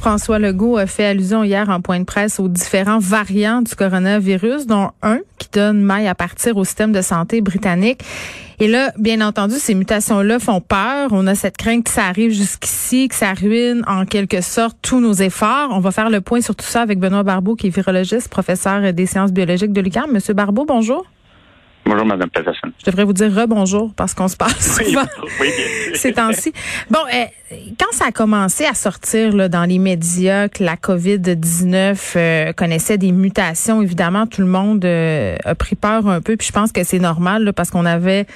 François Legault a fait allusion hier en point de presse aux différents variants du coronavirus, dont un qui donne maille à partir au système de santé britannique. Et là, bien entendu, ces mutations-là font peur. On a cette crainte que ça arrive jusqu'ici, que ça ruine en quelque sorte tous nos efforts. On va faire le point sur tout ça avec Benoît Barbeau, qui est virologiste, professeur des sciences biologiques de l'UQAM. Monsieur Barbeau, bonjour. Bonjour, Madame Peterson. Je devrais vous dire rebonjour parce qu'on se passe Oui, souvent oui, bien ces temps-ci. Bon, euh, quand ça a commencé à sortir là, dans les médias que la COVID-19 euh, connaissait des mutations, évidemment, tout le monde euh, a pris peur un peu. Puis je pense que c'est normal là, parce qu'on avait,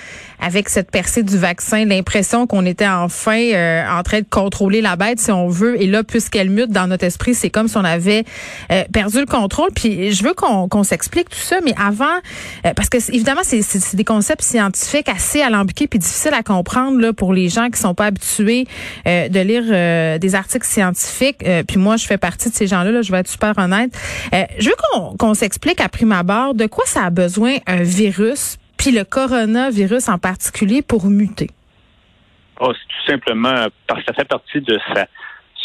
avec cette percée du vaccin, l'impression qu'on était enfin euh, en train de contrôler la bête, si on veut. Et là, puisqu'elle mute dans notre esprit, c'est comme si on avait euh, perdu le contrôle. Puis je veux qu'on s'explique tout ça, mais avant, euh, parce que évidemment, c'est- des concepts scientifiques assez alambiqués puis difficiles à comprendre là, pour les gens qui sont pas habitués euh, de lire euh, des articles scientifiques. Euh, puis moi, je fais partie de ces gens-là. Là, je vais être super honnête. Je veux qu'on s'explique à prime abord de quoi ça a besoin un virus, puis le coronavirus en particulier, pour muter. Oh, c'est tout simplement parce que ça fait partie de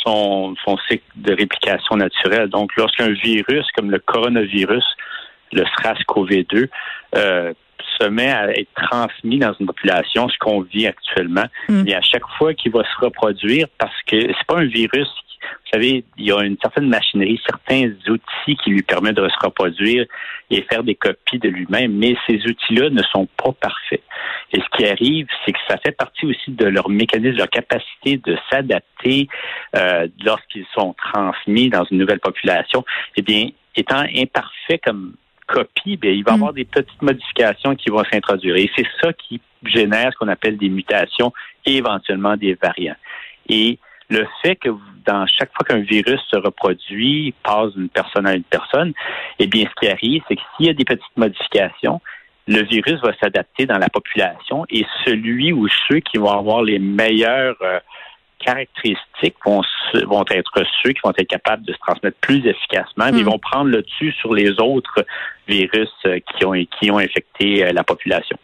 son cycle de réplication naturelle. Donc, lorsqu'un virus comme le coronavirus, le SRAS-CoV-2, euh, se met à être transmis dans une population, ce qu'on vit actuellement, Mm. et à chaque fois qu'il va se reproduire, parce que c'est pas un virus, vous savez, il y a une certaine machinerie, certains outils qui lui permettent de se reproduire et faire des copies de lui-même, mais ces outils-là ne sont pas parfaits. Et ce qui arrive, c'est que ça fait partie aussi de leur mécanisme, de leur capacité de s'adapter euh, lorsqu'ils sont transmis dans une nouvelle population. Eh bien, étant imparfait comme copie, bien, il va y Mm. avoir des petites modifications qui vont s'introduire. Et c'est ça qui génère ce qu'on appelle des mutations et éventuellement des variants. Et le fait que dans chaque fois qu'un virus se reproduit, passe d'une personne à une personne, eh bien, ce qui arrive, c'est que s'il y a des petites modifications, le virus va s'adapter dans la population et celui ou ceux qui vont avoir les meilleures euh, caractéristiques vont, vont être ceux qui vont être capables de se transmettre plus efficacement, mais ils Mm. vont prendre le dessus sur les autres virus euh, qui ont, qui ont infecté euh, la population.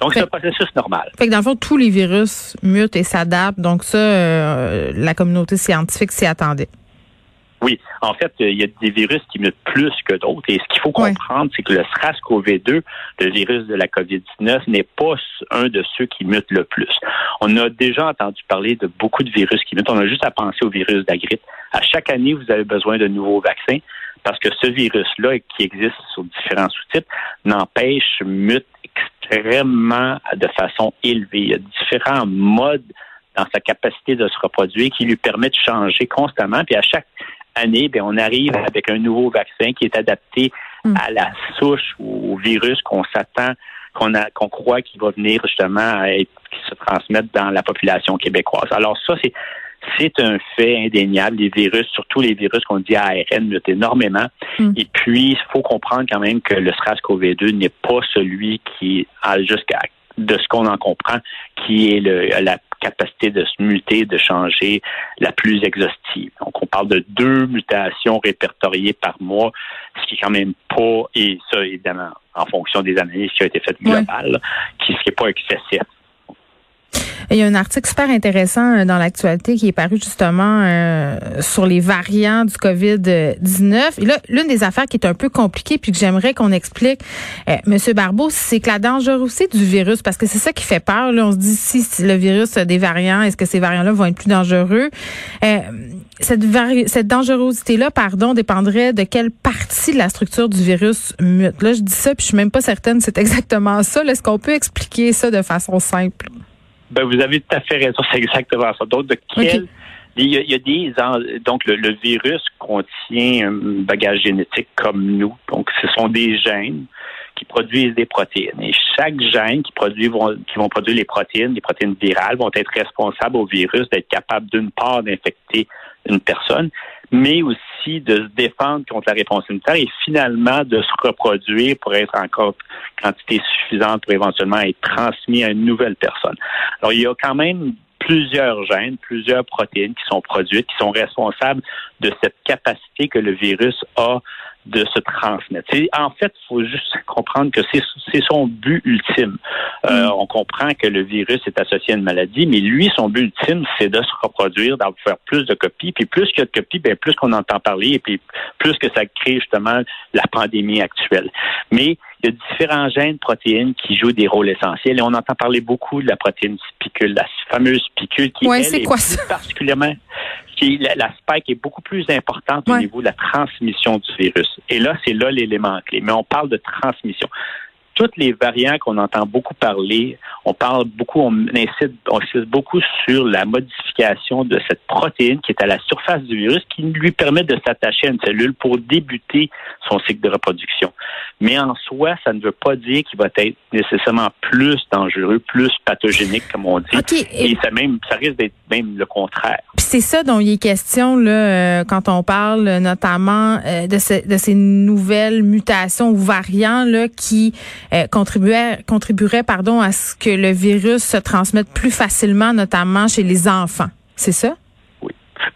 Donc, c'est un processus normal. Fait que dans le fond, tous les virus mutent et s'adaptent. Donc ça, euh, la communauté scientifique s'y attendait. Oui, en fait, euh, il y a des virus qui mutent plus que d'autres. Et ce qu'il faut comprendre, c'est que le SRAS-CoV-2, le virus de la COVID-19, n'est pas un de ceux qui mutent le plus. On a déjà entendu parler de beaucoup de virus qui mutent. On a juste à penser au virus de la grippe. À chaque année, vous avez besoin de nouveaux vaccins parce que ce virus-là, qui existe sur différents sous-types, n'empêche, mute extrêmement de façon élevée. Il y a différents modes dans sa capacité de se reproduire qui lui permet de changer constamment. Puis à chaque année, bien, on arrive avec un nouveau vaccin qui est adapté Mm. à la souche ou au virus qu'on s'attend, qu'on qu'on croit qu'il va venir justement à être, qui se transmettre dans la population québécoise. Alors ça, c'est c'est un fait indéniable. Les virus, surtout les virus qu'on dit ARN, mutent énormément. Mm. Et puis, il faut comprendre quand même que le SRAS-CoV-2 n'est pas celui qui a jusqu'à de ce qu'on en comprend, qui est le, la capacité de se muter, de changer la plus exhaustive. Donc, on parle de deux mutations répertoriées par mois, ce qui est quand même pas, et ça, évidemment, en fonction des analyses qui ont été faites globales, qui ce qui est pas excessif. Il y a un article super intéressant euh, dans l'actualité qui est paru justement euh, sur les variants du COVID-19. Et là, l'une des affaires qui est un peu compliquée puis que j'aimerais qu'on explique, euh, Monsieur Barbeau, c'est que la dangerosité du virus, parce que c'est ça qui fait peur. Là, on se dit si, le virus a des variants, est-ce que ces variants-là vont être plus dangereux? Euh, Cette, vari- cette dangerosité-là, pardon, dépendrait de quelle partie de la structure du virus mute. Là, je dis ça puis je suis même pas certaine, c'est exactement ça. Est-ce qu'on peut expliquer ça de façon simple? Ben, vous avez tout à fait raison, c'est exactement ça. Donc, de quelle, Il y a, il y a des donc le, le virus contient un bagage génétique comme nous. Donc ce sont des gènes qui produisent des protéines. Et chaque gène qui produit vont, qui vont produire les protéines, les protéines virales, vont être responsables au virus d'être capable d'une part d'infecter une personne, mais aussi de se défendre contre la réponse immunitaire et finalement de se reproduire pour être encore quantité suffisante pour éventuellement être transmis à une nouvelle personne. Alors il y a quand même plusieurs gènes, plusieurs protéines qui sont produites, qui sont responsables de cette capacité que le virus a de se transmettre. En fait, il faut juste comprendre que c'est son but ultime. Euh, On comprend que le virus est associé à une maladie, mais lui, son but ultime, c'est de se reproduire, d'en faire plus de copies. Puis plus qu'il y a de copies, bien, plus qu'on entend parler, et puis plus que ça crée justement la pandémie actuelle. Mais il y a différents gènes protéines qui jouent des rôles essentiels et on entend parler beaucoup de la protéine spicule, la fameuse spicule qui Ouais, elle, c'est est quoi ça? particulièrement qui la, la spike est beaucoup plus importante au niveau de la transmission du virus. Et là, c'est là l'élément clé. Mais on parle de transmission. Toutes les variants qu'on entend beaucoup parler, on parle beaucoup, on insiste beaucoup sur la modification de cette protéine qui est à la surface du virus qui lui permet de s'attacher à une cellule pour débuter son cycle de reproduction. Mais en soi, ça ne veut pas dire qu'il va être nécessairement plus dangereux, plus pathogénique, comme on dit. OK. Et ça même, ça risque d'être même le contraire. Puis c'est ça dont il est question là, euh, quand on parle notamment euh, de, ce- de ces nouvelles mutations ou variants là, qui euh, contribueraient pardon, à ce que le virus se transmette plus facilement, notamment chez les enfants. C'est ça?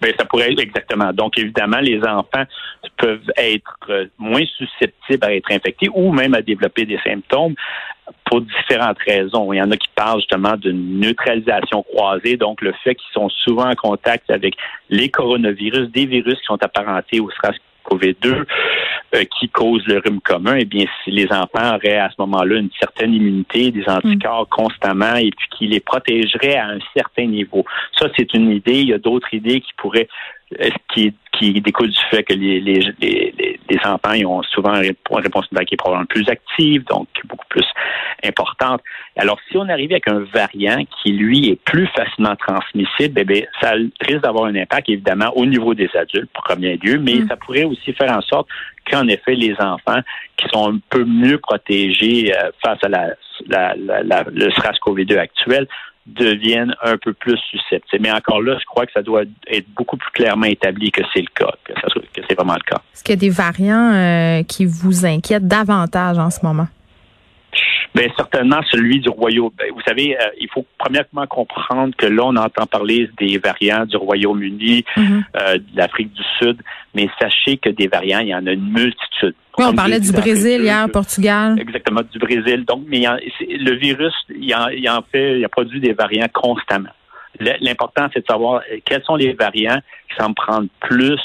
Ben, ça pourrait être exactement. Donc, évidemment, les enfants peuvent être euh, moins susceptibles à être infectés ou même à développer des symptômes pour différentes raisons. Il y en a qui parlent justement d'une neutralisation croisée, donc le fait qu'ils sont souvent en contact avec les coronavirus, des virus qui sont apparentés au SARS-CoV-2 euh, qui causent le rhume commun, eh bien, si les enfants auraient à ce moment-là une certaine immunité, des anticorps constamment, et puis qui les protégerait à un certain niveau. Ça, c'est une idée. Il y a d'autres idées qui pourraient qui, qui découlent du fait que les, les, les, les- les enfants ils ont souvent une réponse immunitaire qui est probablement plus active, donc beaucoup plus importante? Alors, si on arrive avec un variant qui, lui, est plus facilement transmissible, eh bien, ça risque d'avoir un impact, évidemment, au niveau des adultes, premier lieu, mais Mm. ça pourrait aussi faire en sorte qu'en effet, les enfants qui sont un peu mieux protégés euh, face à la, la, la, la- le SRAS-CoV-2 actuel deviennent un peu plus susceptibles. Mais encore là, je crois que ça doit être beaucoup plus clairement établi que c'est le cas, que, c'est vraiment le cas. Est-ce qu'il y a des variants euh, qui vous inquiètent davantage en ce moment? Bien, certainement celui du Royaume. ben, vous savez, euh, il faut premièrement comprendre que là, on entend parler des variants du Royaume-Uni, Mhm. euh, de l'Afrique du Sud, mais sachez que des variants, il y en a une multitude. Oui, on parlait du Brésil hier, Portugal. Exactement, du Brésil. Donc, mais il en- le virus, il en, il en fait, il a produit des variants constamment. L'important, c'est de savoir euh, quels sont les variants qui semblent prendre plus,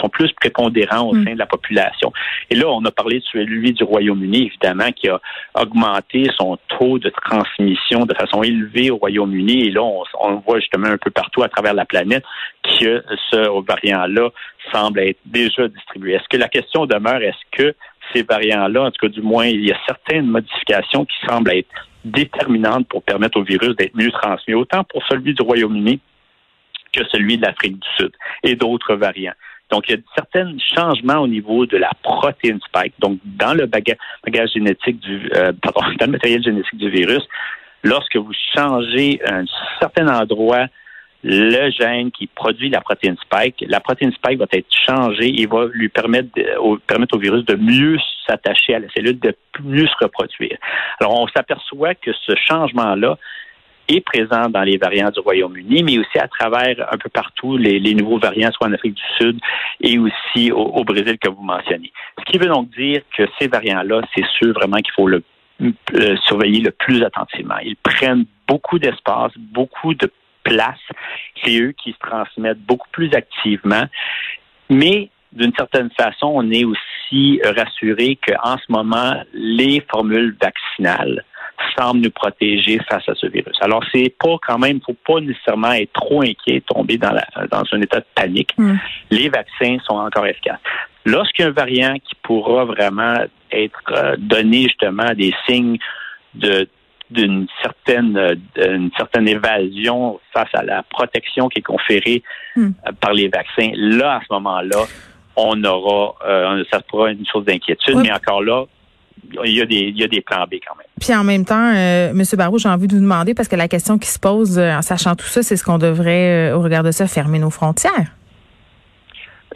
sont plus prépondérants au Mm. sein de la population. Et là, on a parlé de celui du Royaume-Uni, évidemment, qui a augmenté son taux de transmission de façon élevée au Royaume-Uni. Et là, on, on voit justement un peu partout à travers la planète que ce variant-là semble être déjà distribué. Est-ce que la question demeure, est-ce que ces variants-là, en tout cas du moins, il y a certaines modifications qui semblent être déterminantes pour permettre au virus d'être mieux transmis, autant pour celui du Royaume-Uni que celui de l'Afrique du Sud et d'autres variants? Donc, il y a certains changements au niveau de la protéine spike, donc dans le baga- bagage génétique du, euh, pardon, dans le matériel génétique du virus. Lorsque vous changez un certain endroit le gène qui produit la protéine spike, la protéine spike va être changée et va lui permettre, permettre au virus de mieux s'attacher à la cellule, de mieux se reproduire. Alors, on s'aperçoit que ce changement-là présent dans les variants du Royaume-Uni, mais aussi à travers un peu partout les, nouveaux variants, soit en Afrique du Sud et aussi au, au Brésil que vous mentionnez. Ce qui veut donc dire que ces variants-là, c'est sûr vraiment qu'il faut le euh, surveiller le plus attentivement. Ils prennent beaucoup d'espace, beaucoup de place. C'est eux qui se transmettent beaucoup plus activement. Mais d'une certaine façon, on est aussi rassuré qu'en ce moment, les formules vaccinales semblent nous protéger face à ce virus. Alors, c'est pas quand même, faut pas nécessairement être trop inquiet, tomber dans, la, dans un état de panique. Mm. Les vaccins sont encore efficaces. Lorsqu'il y a un variant qui pourra vraiment être euh, donné justement des signes de d'une certaine euh, une certaine évasion face à la protection qui est conférée Hmm. euh, par les vaccins. Là, à ce moment-là, on aura euh, ça sera une source d'inquiétude, Oui. mais encore là, il y a des il y a des plans B quand même. Puis en même temps, euh, M. Barrault, j'ai envie de vous demander, parce que la question qui se pose euh, en sachant tout ça, c'est ce qu'on devrait, euh, au regard de ça, fermer nos frontières.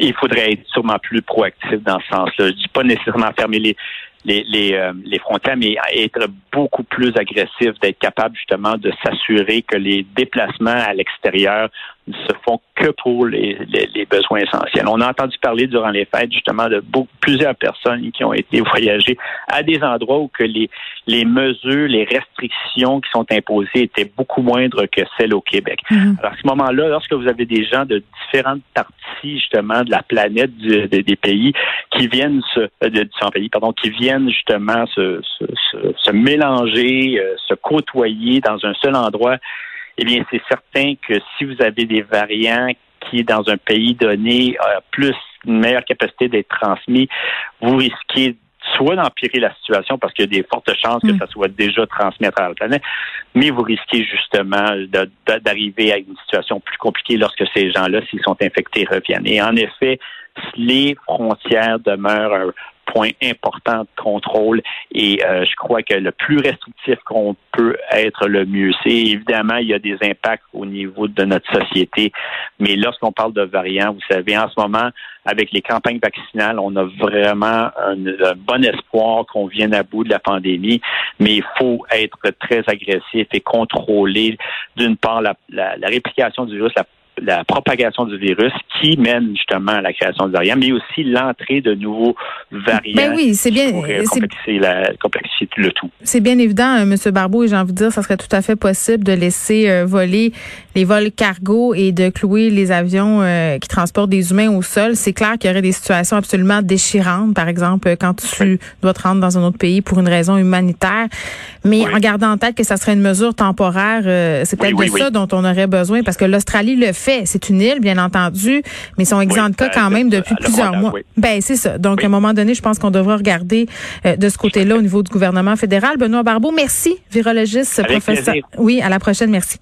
il faudrait être sûrement plus proactif dans ce sens-là. Je dis pas nécessairement fermer les les les, euh, les frontières, mais être beaucoup plus agressif, d'être capable justement de s'assurer que les déplacements à l'extérieur ne se font que pour les, les, les besoins essentiels. On a entendu parler durant les fêtes justement de beaucoup, plusieurs personnes qui ont été voyager à des endroits où que les les mesures, les restrictions qui sont imposées étaient beaucoup moindres que celles au Québec. Mhm. Alors, à ce moment-là, lorsque vous avez des gens de différentes parties, justement, de la planète, du- de- des pays, qui viennent se, euh, de différents pays, pardon, qui viennent justement se, se, se- se mélanger, euh, se côtoyer dans un seul endroit, eh bien, c'est certain que si vous avez des variants qui, dans un pays donné, a plus une meilleure capacité d'être transmis, vous risquez soit d'empirer la situation parce qu'il y a des fortes chances que Mm. ça soit déjà transmis à travers la planète, mais vous risquez justement d'arriver à une situation plus compliquée lorsque ces gens-là, s'ils sont infectés, reviennent. Et en effet, les frontières demeurent un important de contrôle et euh, je crois que le plus restrictif qu'on peut être le mieux. C'est évidemment il y a des impacts au niveau de notre société, mais lorsqu'on parle de variants, vous savez, en ce moment, avec les campagnes vaccinales, on a vraiment un, bon espoir qu'on vienne à bout de la pandémie, mais il faut être très agressif et contrôler d'une part la, la- la réplication du virus, la la propagation du virus qui mène justement à la création de variants, mais aussi l'entrée de nouveaux variants. Ben oui, c'est bien- c'est- complexifier, la- complexifier le tout. C'est bien évident, euh, M. Barbeau, et j'ai envie de dire, ça serait tout à fait possible de laisser euh, voler les vols cargo et de clouer les avions euh, qui transportent des humains au sol. C'est clair qu'il y aurait des situations absolument déchirantes, par exemple, quand tu dois te rendre dans un autre pays pour une raison humanitaire. Mais Oui. en gardant en tête que ça serait une mesure temporaire, euh, c'est peut-être Oui, de ça dont on aurait besoin, parce que l'Australie le fait. C'est une île, bien entendu, mais ils sont exempts de cas euh, quand même depuis plusieurs mois. Ben c'est ça. Donc à un moment donné, je pense qu'on devra regarder euh, de ce côté-là au niveau du gouvernement fédéral. Benoît Barbeau, merci, virologiste, Avec professeur. plaisir. Oui, à la prochaine, merci.